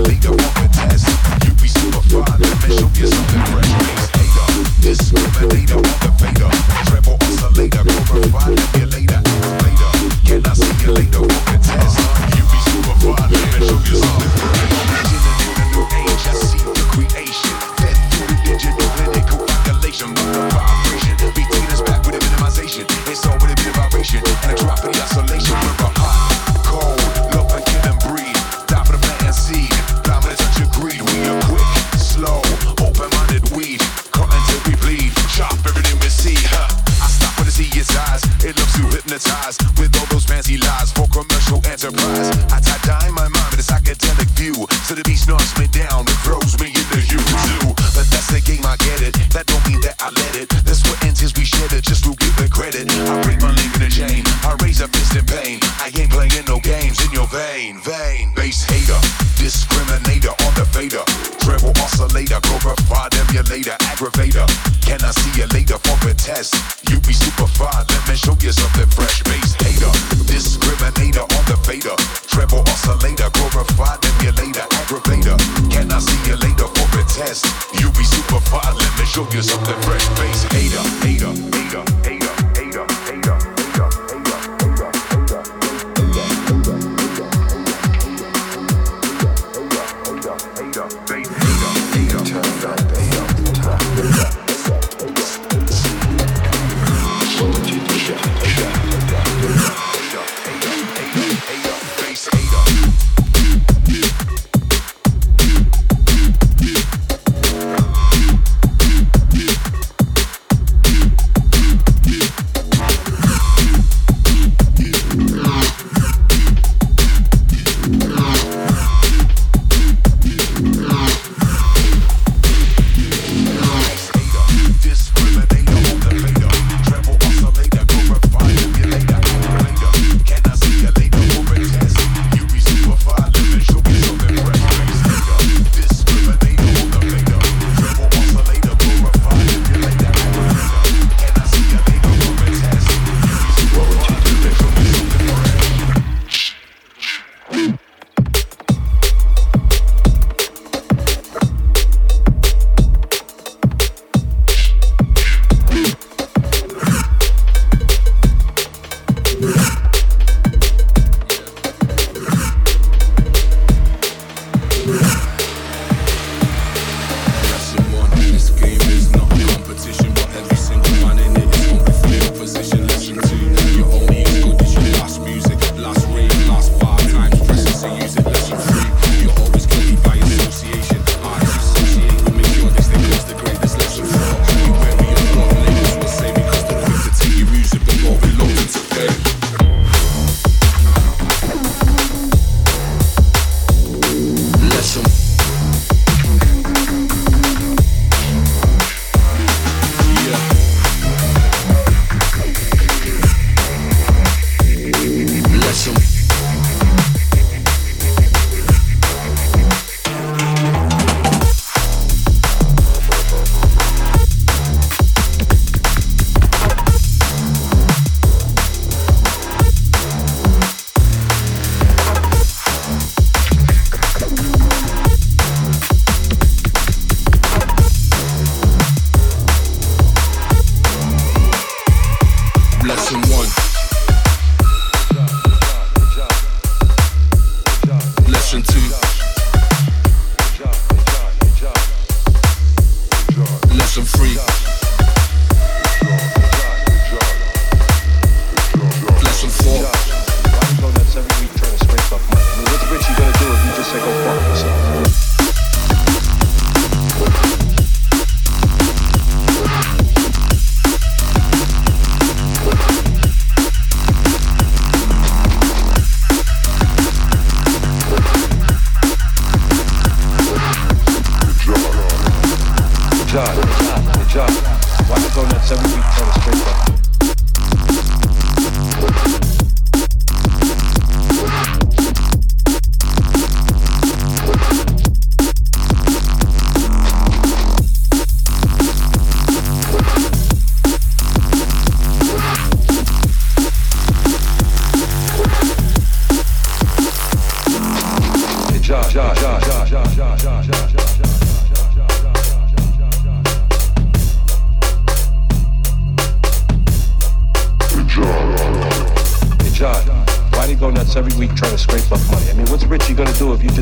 illegal.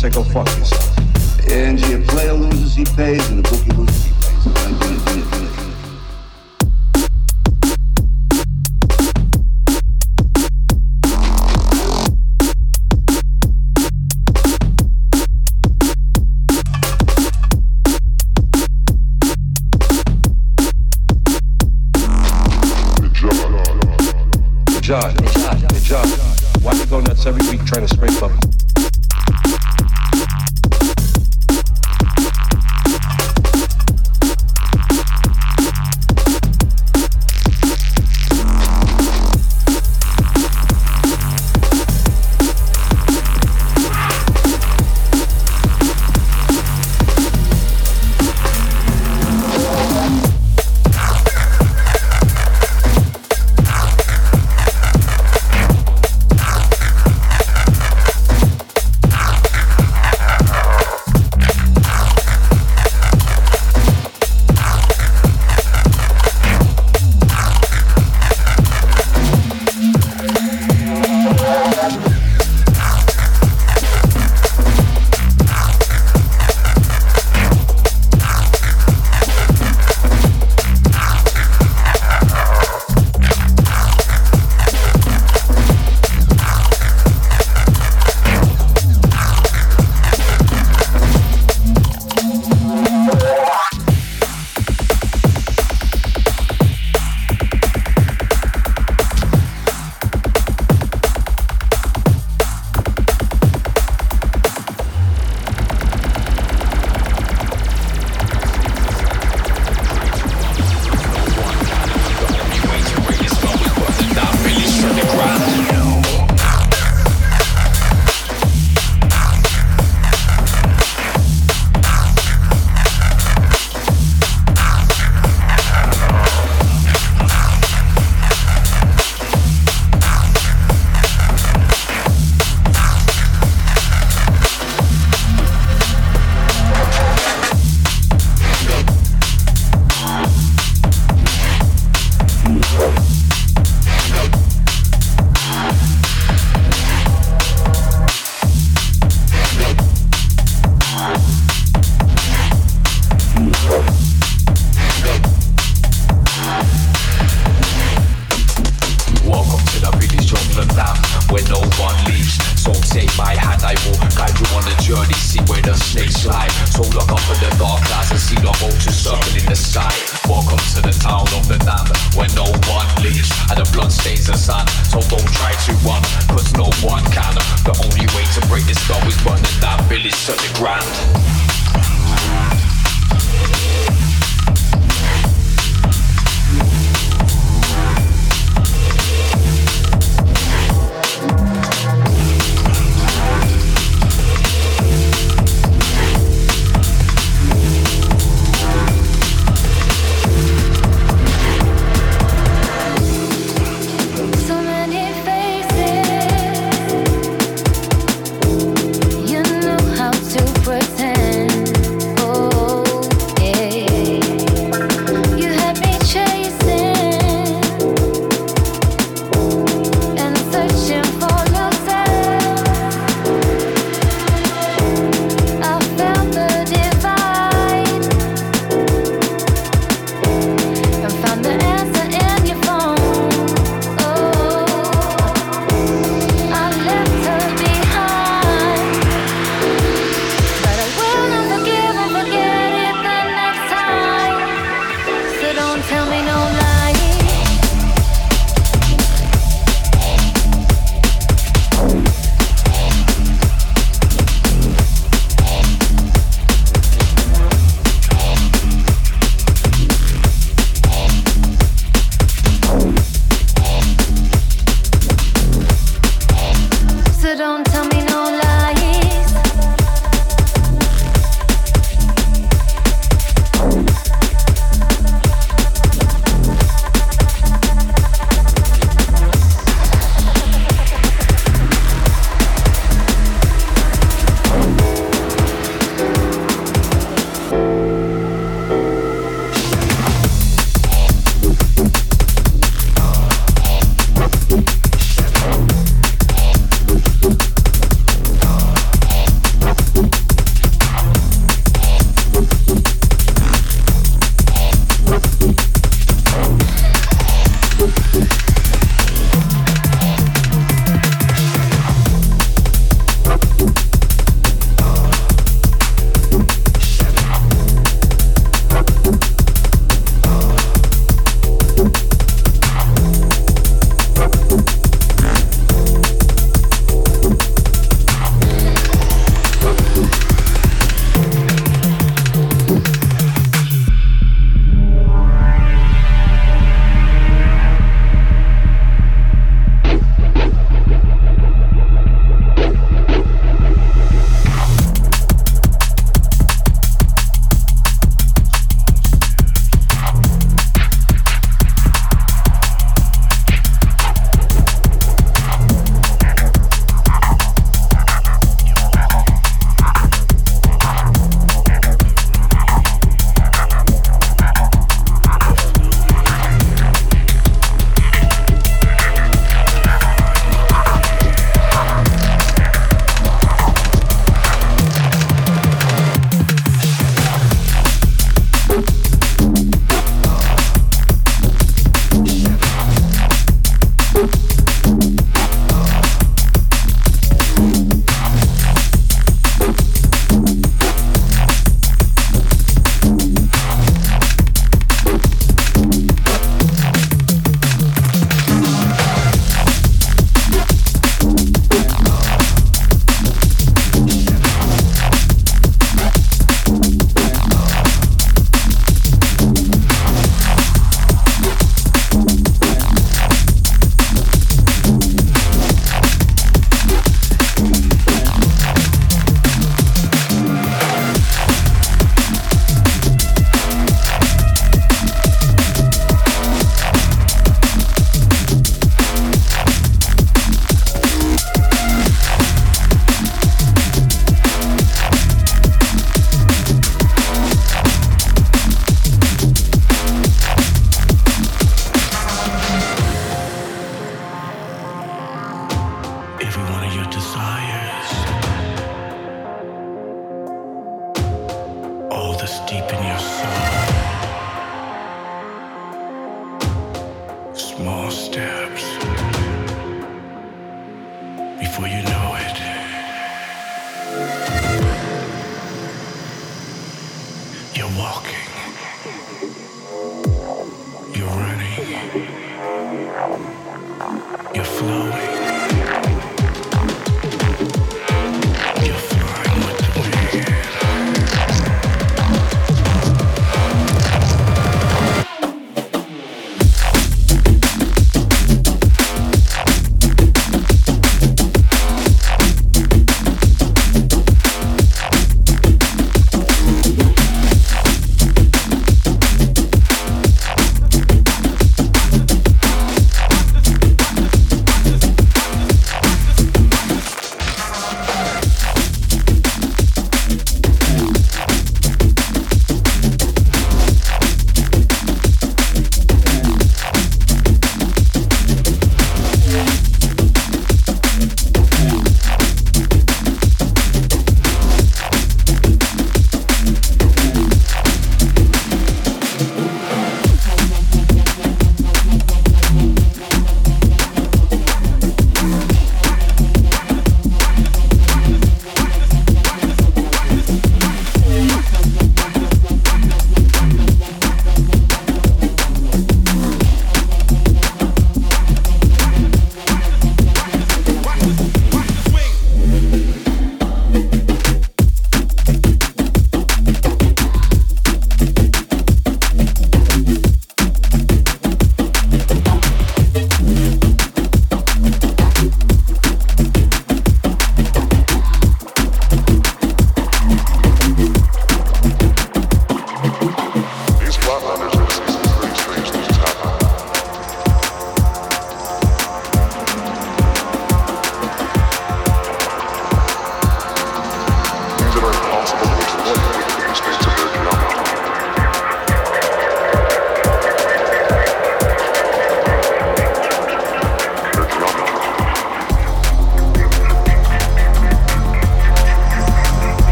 Say go fuck